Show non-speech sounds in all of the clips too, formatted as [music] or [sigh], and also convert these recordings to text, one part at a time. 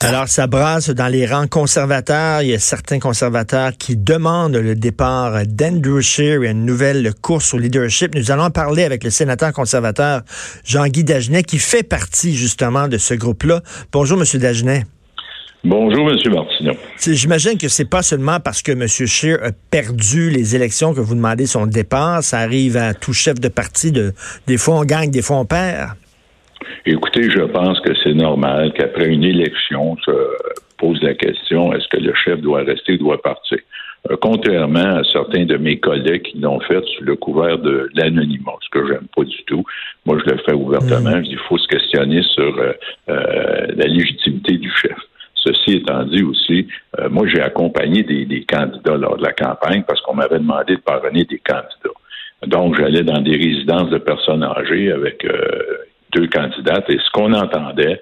Alors, ça brasse dans les rangs conservateurs. Il y a certains conservateurs qui demandent le départ d'Andrew Scheer et une nouvelle course au leadership. Nous allons en parler avec le sénateur conservateur Jean-Guy Dagenet, qui fait partie justement de ce groupe-là. Bonjour, Monsieur Dagenet. Bonjour, M. Martineau. J'imagine que c'est pas seulement parce que M. Scheer a perdu les élections que vous demandez son départ. Ça arrive à tout chef de parti. De, des fois, on gagne, des fois, on perd. Écoutez, je pense que c'est normal qu'après une élection, se pose la question est-ce que le chef doit rester ou doit partir? Euh, Contrairement à certains de mes collègues qui l'ont fait sous le couvert de l'anonymat, ce que j'aime pas du tout. Moi, je le fais ouvertement. Il faut se questionner sur euh, euh, la légitimité du chef. Ceci étant dit aussi, euh, moi j'ai accompagné des, candidats lors de la campagne parce qu'on m'avait demandé de parrainer des candidats. Donc j'allais dans des résidences de personnes âgées avec euh, deux candidates et ce qu'on entendait,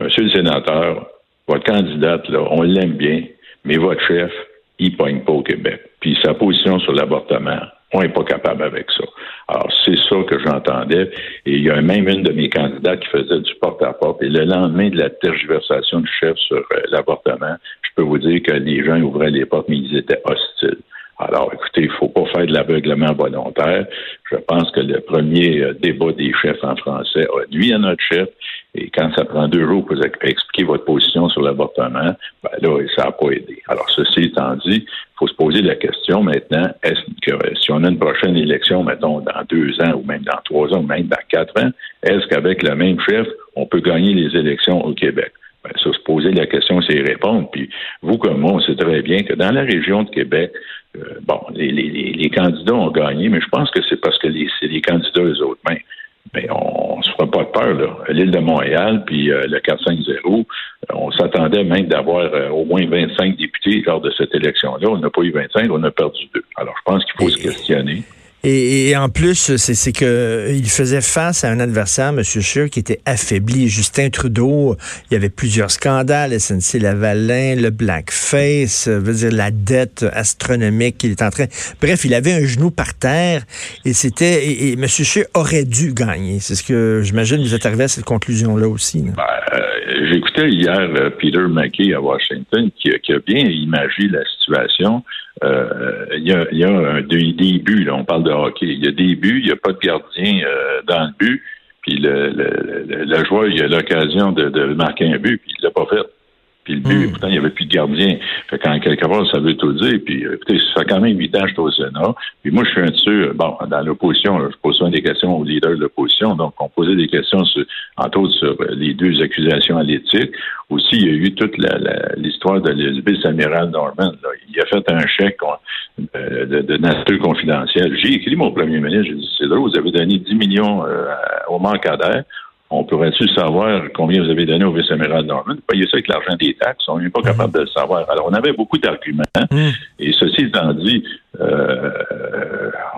Monsieur le sénateur, votre candidate là, on l'aime bien, mais votre chef, il pogne pas au Québec. Puis sa position sur l'avortement, on n'est pas capable avec ça. Alors, c'est ça que j'entendais. Et il y a même une de mes candidats qui faisait du porte-à-porte. Et le lendemain de la tergiversation du chef sur euh, l'avortement, je peux vous dire que les gens ouvraient les portes, mais ils étaient hostiles. Alors, écoutez, il ne faut pas faire de l'aveuglement volontaire. Je pense que le premier euh, débat des chefs en français a nuit à notre chef. Et quand ça prend deux jours pour expliquer votre position sur l'avortement, ben là, ça n'a pas aidé. Alors, ceci étant dit, il faut se poser la question maintenant, est-ce que si on a une prochaine élection, mettons, dans deux ans, ou même dans trois ans, ou même dans quatre ans, est-ce qu'avec le même chef, on peut gagner les élections au Québec? Ben, ça, se poser la question, c'est répondre. Puis vous comme moi, on sait très bien que dans la région de Québec, euh, bon, les, les, les, candidats ont gagné, mais je pense que c'est parce que c'est les candidats eux autres. Mais, mais on, ne se fera pas de peur, là. L'île de Montréal, puis euh, le 450, euh, on s'attendait même d'avoir au moins 25 députés lors de cette élection-là. On n'a pas eu 25, on a perdu deux. Alors, je pense qu'il faut se questionner. Et, en plus, c'est que il faisait face à un adversaire, M. Scheer, qui était affaibli. Justin Trudeau, il y avait plusieurs scandales, SNC Lavalin, le blackface, veut dire la dette astronomique qu'il est en train. Bref, il avait un genou par terre et c'était et, M. Scheer aurait dû gagner. C'est ce que j'imagine vous êtes arrivé à cette conclusion-là aussi. Ben, euh, J'écoutais hier euh, Peter McKay à Washington qui, qui a bien imagé la situation. Euh, il, y a, y a un, des, buts, là, on parle de hockey. Il y a des buts, il n'y a pas de gardien euh, dans le but, puis le, le, joueur, il a l'occasion de, marquer un but, puis il l'a pas fait. Puis le but, hmm. pourtant, il n'y avait plus de gardien. Fait qu'en quelque part, ça veut tout dire. Puis, euh, écoutez, ça fait quand même huit ans que je suis au Sénat. Puis moi, je suis un dessus, bon, dans l'opposition, je pose souvent des questions aux leaders de l'opposition. Donc, on posait des questions, sur, entre autres, sur euh, les deux accusations à l'éthique. Aussi, il y a eu toute l'histoire de vice-amiral Norman. Il a fait un chèque euh, de, nature confidentielle. J'ai écrit mon premier ministre, j'ai dit, c'est là, vous avez donné 10 millions au manquadaire on pourrait-tu savoir combien vous avez donné au vice-amiral Norman? Payez ça avec l'argent des taxes. On n'est pas capable de le savoir. Alors, on avait beaucoup d'arguments. Hmm. Et ceci étant dit, euh,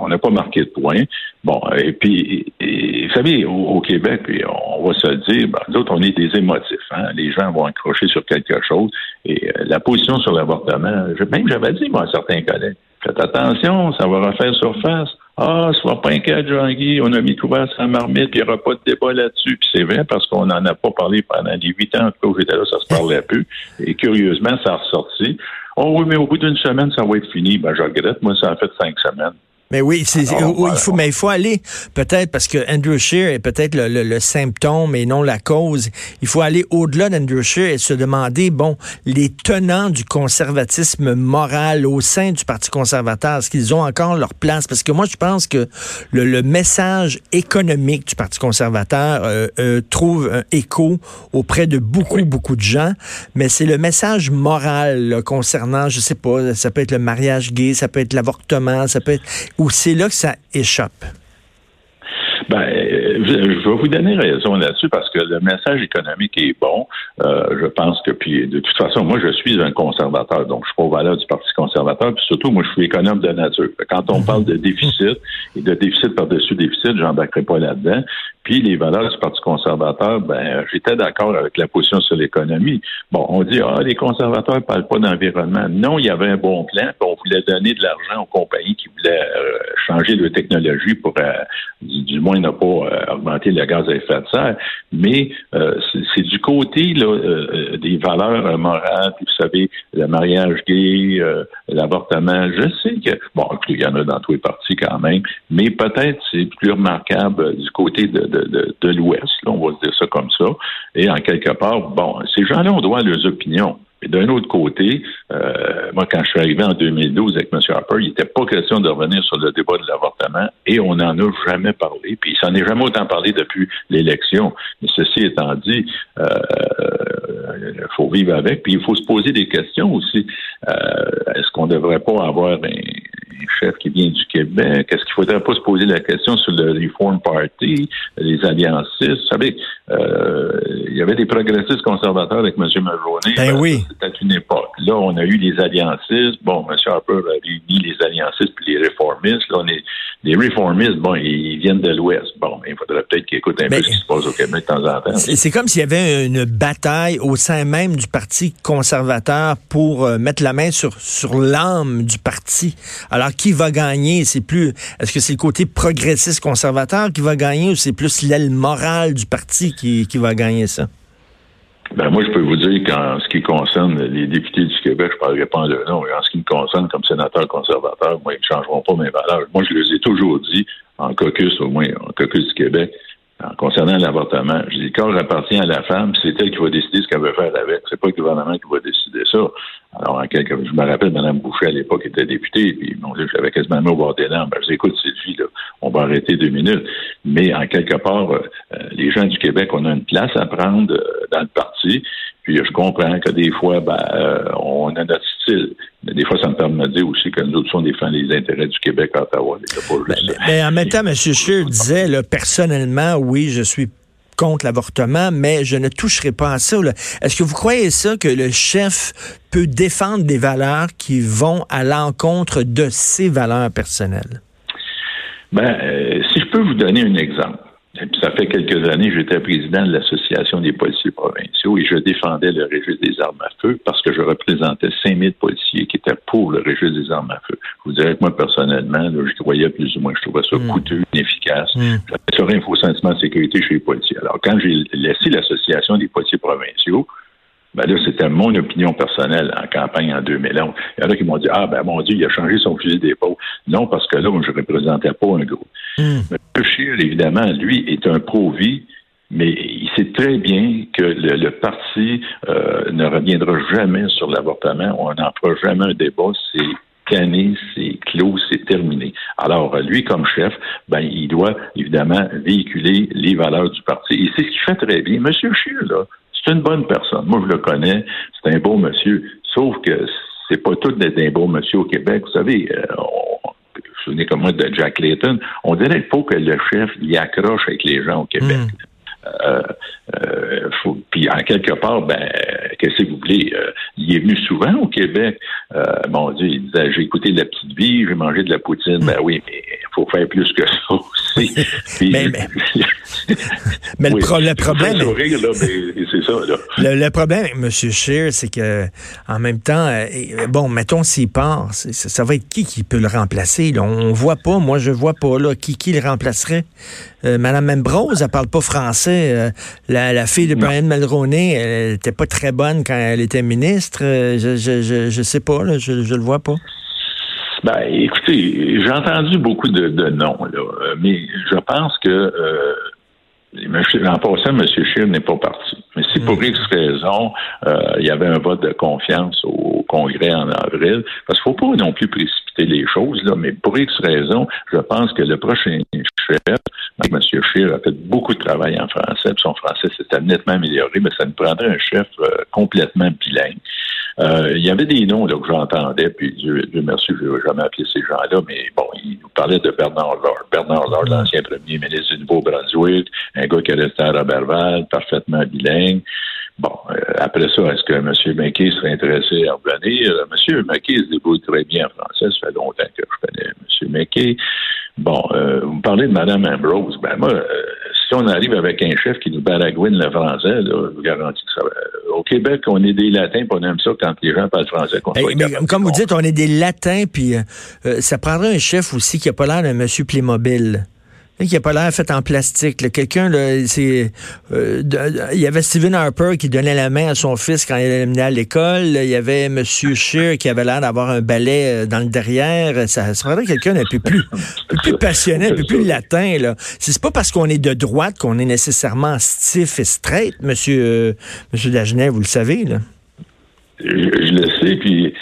on n'a pas marqué de points. Bon, et puis, vous savez, au, Québec, on va se le dire, ben, nous autres, on est des émotifs. Hein? Les gens vont accrocher sur quelque chose. Et euh, la position sur l'avortement, même j'avais dit, moi, à certains collègues, faites attention, ça va refaire surface. Ah, sois pas inquiet, Jean-Guy, on a mis couvert sa marmite, il n'y aura pas de débat là-dessus. Puis c'est vrai, parce qu'on n'en a pas parlé pendant les huit ans, en tout cas, où j'étais là, ça se parlait peu. Et curieusement, ça a ressorti. Oh oui, mais au bout d'une semaine, ça va être fini. Ben, je regrette. Moi, ça a fait cinq semaines. Mais oui, c'est, il faut, mais il faut aller peut-être parce que Andrew Scheer est peut-être le, symptôme et non la cause. Il faut aller au-delà d'Andrew Scheer et se demander, bon, les tenants du conservatisme moral au sein du Parti conservateur, est-ce qu'ils ont encore leur place? Parce que moi, je pense que le, message économique du Parti conservateur euh, euh, trouve un écho auprès de beaucoup, beaucoup de gens, mais c'est le message moral concernant, je sais pas, ça peut être le mariage gay, ça peut être l'avortement, ça peut être ou c'est là que ça échappe? Ben, je vais vous donner raison là-dessus parce que le message économique est bon. Euh, je pense que, puis de toute façon, moi, je suis un conservateur, donc je suis pas au valeur du Parti conservateur, puis surtout, moi, je suis économe de nature. Quand on parle de déficit et de déficit par-dessus déficit, j'embarquerai pas là-dedans. Puis les valeurs du Parti conservateur, ben j'étais d'accord avec la position sur l'économie. Bon, on dit ah les conservateurs parlent pas d'environnement. Non, il y avait un bon plan. On voulait donner de l'argent aux compagnies qui voulaient euh, changer de technologie pour euh, du, moins ne pas euh, augmenter le gaz à effet de serre, mais c'est du côté là, des valeurs morales, puis vous savez, le mariage gay, l'avortement. Je sais que, bon, il y en a dans tous les partis quand même, mais peut-être c'est plus remarquable du côté de, de, de, l'Ouest, on va dire ça comme ça, et en quelque part, bon, ces gens-là, on doit leurs opinions. D'un autre côté, euh, moi, quand je suis arrivé en 2012 avec M. Harper, il n'était pas question de revenir sur le débat de l'avortement et on n'en a jamais parlé. Puis il s'en est jamais autant parlé depuis l'élection. Mais ceci étant dit, il euh, faut vivre avec. Puis il faut se poser des questions aussi. Euh, est-ce qu'on ne devrait pas avoir un, chef qui vient du Québec? Est-ce qu'il faudrait pas se poser la question sur le Reform Party, les alliances? Vous savez, il y avait des progressistes conservateurs avec M. Mulroney. Ben oui c'était une époque. Là, on a eu les alliancistes. Bon, M. Harper a réuni les alliancistes puis les réformistes. Là, on est les réformistes, bon, ils viennent de l'Ouest. Bon, il faudrait peut-être qu'ils écoutent un peu ce qui se passe au Québec de temps en temps. C'est comme s'il y avait une bataille au sein même du Parti conservateur pour euh, mettre la main sur, sur l'âme du parti. Alors, qui va gagner? C'est plus, est-ce que c'est le côté progressiste conservateur qui va gagner ou c'est plus l'aile morale du parti qui, qui va gagner ça? Ben moi, je peux vous dire qu'en ce qui concerne les députés du Québec, je ne parlerai pas en leur nom, en ce qui me concerne comme sénateur conservateur, moi, ils ne changeront pas mes valeurs. Moi, je les ai toujours dit, en caucus au moins, en caucus du Québec, en concernant l'avortement, je dis, corps appartient à la femme, c'est elle qui va décider ce qu'elle veut faire avec. C'est pas le gouvernement qui va décider ça. Alors, en quelque, je me rappelle, Mme Boucher, à l'époque, était députée, puis bon, j'avais quasiment mis au bord des larmes. Ben, je dis, écoute, Sylvie, là, on va arrêter deux minutes. Mais, en quelque part, euh, les gens du Québec, on a une place à prendre euh, dans le parti. Puis, je comprends que des fois, ben, euh, on a notre style. Mais des fois, ça me permet de dire aussi que nous autres, on défend les intérêts du Québec à Ottawa. Mais, ben, ben, en même temps, M. Scheer disait, là, personnellement, oui, je suis contre l'avortement, mais je ne toucherai pas à ça. Est-ce que vous croyez ça que le chef peut défendre des valeurs qui vont à l'encontre de ses valeurs personnelles? Ben, euh, si je peux vous donner un exemple. Ça fait quelques années, j'étais président de l'Association des policiers provinciaux et je défendais le registre des armes à feu parce que je représentais 5000 policiers qui étaient pour le registre des armes à feu. Je vous dirais que moi, personnellement, je croyais plus ou moins, je trouvais ça hmm. coûteux, inefficace. Mm. J'avais un faux sentiment de sécurité chez les policiers. Alors, quand j'ai laissé l'Association des policiers provinciaux, ben là, c'était mon opinion personnelle en campagne en 2011. Il y en a qui m'ont dit, ah, ben mon Dieu, il a changé son fusil d'épaule. Non, parce que là, je ne représentais pas un groupe. Mm. M. Scheer, évidemment, lui, est un pro-vie, mais il sait très bien que le, parti euh, ne reviendra jamais sur l'avortement. On n'en fera jamais un débat. C'est canné, c'est clos, c'est terminé. Alors, lui, comme chef, ben, il doit évidemment véhiculer les valeurs du parti. Et c'est ce qu'il fait très bien. Monsieur Scheer, là, c'est une bonne personne. Moi, je le connais. C'est un beau monsieur. Sauf que c'est pas tout d'être un beau monsieur au Québec. Vous savez, euh, on, vous vous souvenez comme moi de Jack Layton. On dirait qu'il faut que le chef y accroche avec les gens au Québec. Mm. Euh, euh, puis en quelque part, ben, qu'est-ce que vous voulez? Euh, il est venu souvent au Québec. Euh, mon Dieu, il disait j'ai écouté la petite vie, j'ai mangé de la poutine. Ben oui, mais il faut faire plus que ça mais, mais, le, problème. ça, Le, problème, M. Scheer, c'est que en même temps, bon, mettons s'il part, ça, va être qui qui peut le remplacer? Là? On voit pas, moi je vois pas là, qui, qui le remplacerait. Madame Membrose, elle parle pas français. Euh, la, fille de Brian Mulroney, elle n'était pas très bonne quand elle était ministre. Euh, je je, je, sais pas, je, ne le vois pas. Ben, écoutez, j'ai entendu beaucoup de, noms, euh, mais je pense que en passant, M. Scheer n'est pas parti. Mais si pour hmm. X raison, il y avait un vote de confiance au Congrès en avril, parce qu'il ne faut pas non plus précipiter les choses, là, mais pour X raison, je pense que le prochain chef, M. Scheer a fait beaucoup de travail en français, puis son français s'est nettement amélioré, mais ça nous prendrait un chef euh, complètement bilingue. Euh, il y avait des noms là, que j'entendais, puis Dieu, merci, je ne vais jamais appeler ces gens-là, mais bon, il nous parlait de Bernard Lord. Bernard Lord, l'ancien premier ministre du Nouveau-Brunswick, un gars qui est resté à Robertval, parfaitement bilingue. Bon, euh, après ça, est-ce que M. McKay serait intéressé à revenir? M. McKay se débrouille très bien en français. Ça fait longtemps que je connais M. McKay. Bon, euh, vous parlez de Mme Ambrose. Ben moi, euh, si on arrive avec un chef qui nous baragouine le français, là, je vous garantis que ça va. Au Québec, on est des latins, puis on aime ça quand les gens parlent français. mais comme vous dites, on est des latins, puis ça prendrait un chef aussi qui n'a pas l'air d'un monsieur Playmobil. Qui a pas l'air fait en plastique. Quelqu'un, c'est, euh, il y avait Stephen Harper qui donnait la main à son fils quand il allait à l'école. Il y avait Monsieur Scheer qui avait l'air d'avoir un balai euh, dans le derrière. Ça, ça prendrait quelqu'un d'un peu plus, [laughs] plus passionné, un peu plus latin. Là, c'est pas parce qu'on est de droite qu'on est nécessairement stiff et straight, Monsieur, euh, Monsieur Dagenet, vous le savez là. Je, le sais, puis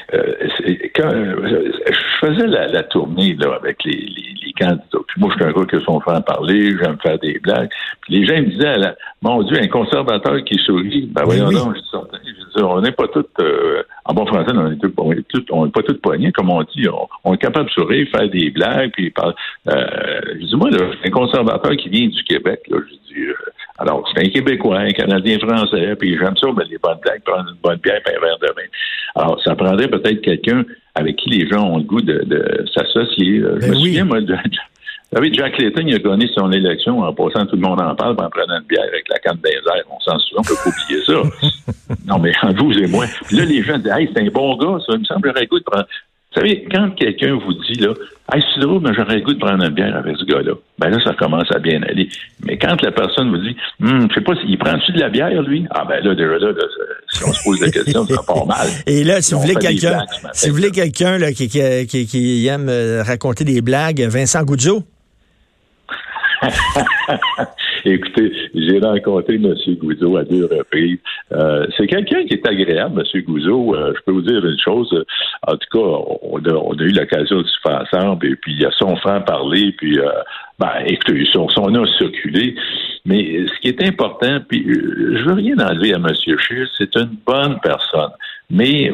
quand je faisais la, tournée là, avec les Puis moi, je suis un gars qui son frère parler, j'aime faire des blagues. Puis les gens me disaient, mon Dieu, un conservateur qui sourit. Ben voyons donc, je dis, on n'est pas tous, euh, en bon français, on est, tous, on est, pas tous poignés, comme on dit. On, est capable de sourire, faire des blagues, puis parler. Euh, je dis, moi, là, un conservateur qui vient du Québec, là, je dis, euh, alors, c'est un Québécois, un Canadien français, puis j'aime ça, ben, les bonnes blagues, prendre une bonne bière, puis un verre de vin. Alors, ça prendrait peut-être quelqu'un avec qui les gens ont le goût de, s'associer. je ben me souviens, moi, de, vous savez, Jack Layton, il a gagné son élection en passant, tout le monde en parle, en prenant une bière avec la canne des airs. On s'en souvient, on peut pas oublier ça. [laughs] non, mais vous et moi. Puis là, les gens disent, hey, c'est un bon gars, ça. Il me semblerait le goût de prendre. Vous savez, quand quelqu'un vous dit, là, hey, c'est drôle, mais j'aurais goût de prendre une bière avec ce gars-là, ben là, ça commence à bien aller. Mais quand la personne vous dit, hum, je sais pas, s'il prend-tu de la bière, lui? Ah, ben là, déjà là, si on se pose la question, ça part [laughs] mal. Et là, si vous voulez quelqu'un, si vous voulez quelqu'un, là, qui, qui, qui, qui, aime euh, raconter des blagues, Vincent Goudzot? [laughs] [laughs] Écoutez, j'ai rencontré M. Gouzeau à deux reprises. Euh, c'est quelqu'un qui est agréable, M. Gouzeau. Euh, je peux vous dire une chose. En tout cas, on a, eu l'occasion de se faire ensemble, et puis il a son frère parler, puis euh, ben, écoutez, son, son a circulé. Mais ce qui est important, puis je veux rien enlever à M. Scheer, c'est une bonne personne. Mais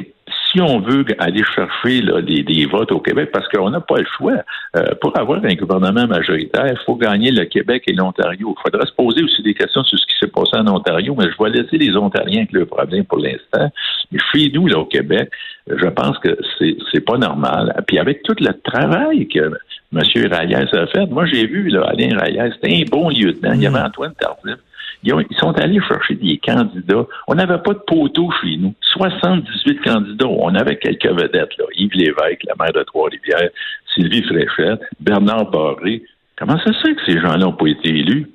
si on veut aller chercher des, votes au Québec, parce qu'on n'a pas le choix, euh, pour avoir un gouvernement majoritaire, il faut gagner le Québec et l'Ontario. Il faudra se poser aussi des questions sur ce qui s'est passé en Ontario, mais je vais laisser les Ontariens avec le problème pour l'instant. Mais chez nous, là, au Québec, je pense que c'est, c'est pas normal. Puis avec tout le travail que M. Rayès a fait, moi j'ai vu là, Alain Rayès, c'était un bon lieutenant. Il y avait mm. Antoine Tardif. Ils, sont allés chercher des candidats. On n'avait pas de poteau chez nous. 78 candidats. On avait quelques vedettes, là. Yves Lévesque, la maire de Trois-Rivières, Sylvie Fréchette, Bernard Barré. Comment ça se fait que ces gens-là n'ont pas été élus?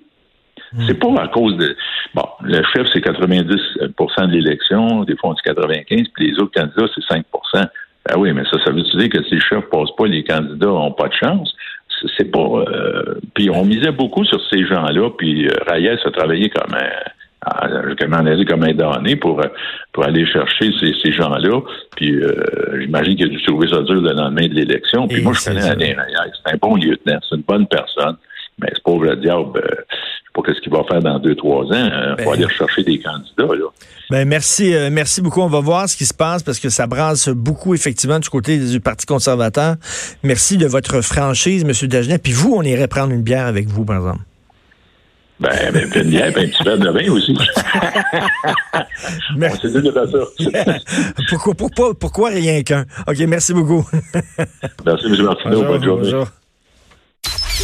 Hmm. C'est pas à cause de. Bon, le chef, c'est 90% de l'élection, des fois on dit 95, puis les autres candidats, c'est 5% Ben oui, mais ça, ça veut dire que si le chef passe pas, les candidats n'ont pas de chance c'est pas. Euh, puis on misait beaucoup sur ces gens-là. Puis euh, Reyes a travaillé comme un, comme un, comme un damné pour pour aller chercher ces, ces gens-là. Puis euh, j'imagine qu'il a dû trouver ça dur le lendemain de l'élection. Puis moi, je connais Alain Reyes. C'est un bon lieutenant. C'est une bonne personne. Mais ce pauvre diable, sais pas qu'est-ce qu'il va faire dans deux, trois ans. Il faut ben, aller chercher des candidats, là. Ben merci, euh, merci beaucoup. On va voir ce qui se passe parce que ça brasse beaucoup effectivement du côté du Parti conservateur. Merci de votre franchise, M. Dagenet. Puis vous, on irait prendre une bière avec vous, par exemple. Ben, ben une bière, ben, un petit verre de vin aussi. [laughs] merci. On ça. [laughs] pourquoi, pourquoi, pourquoi rien qu'un? OK, merci beaucoup. merci, M. Martineau. bonne journée. Bonjour.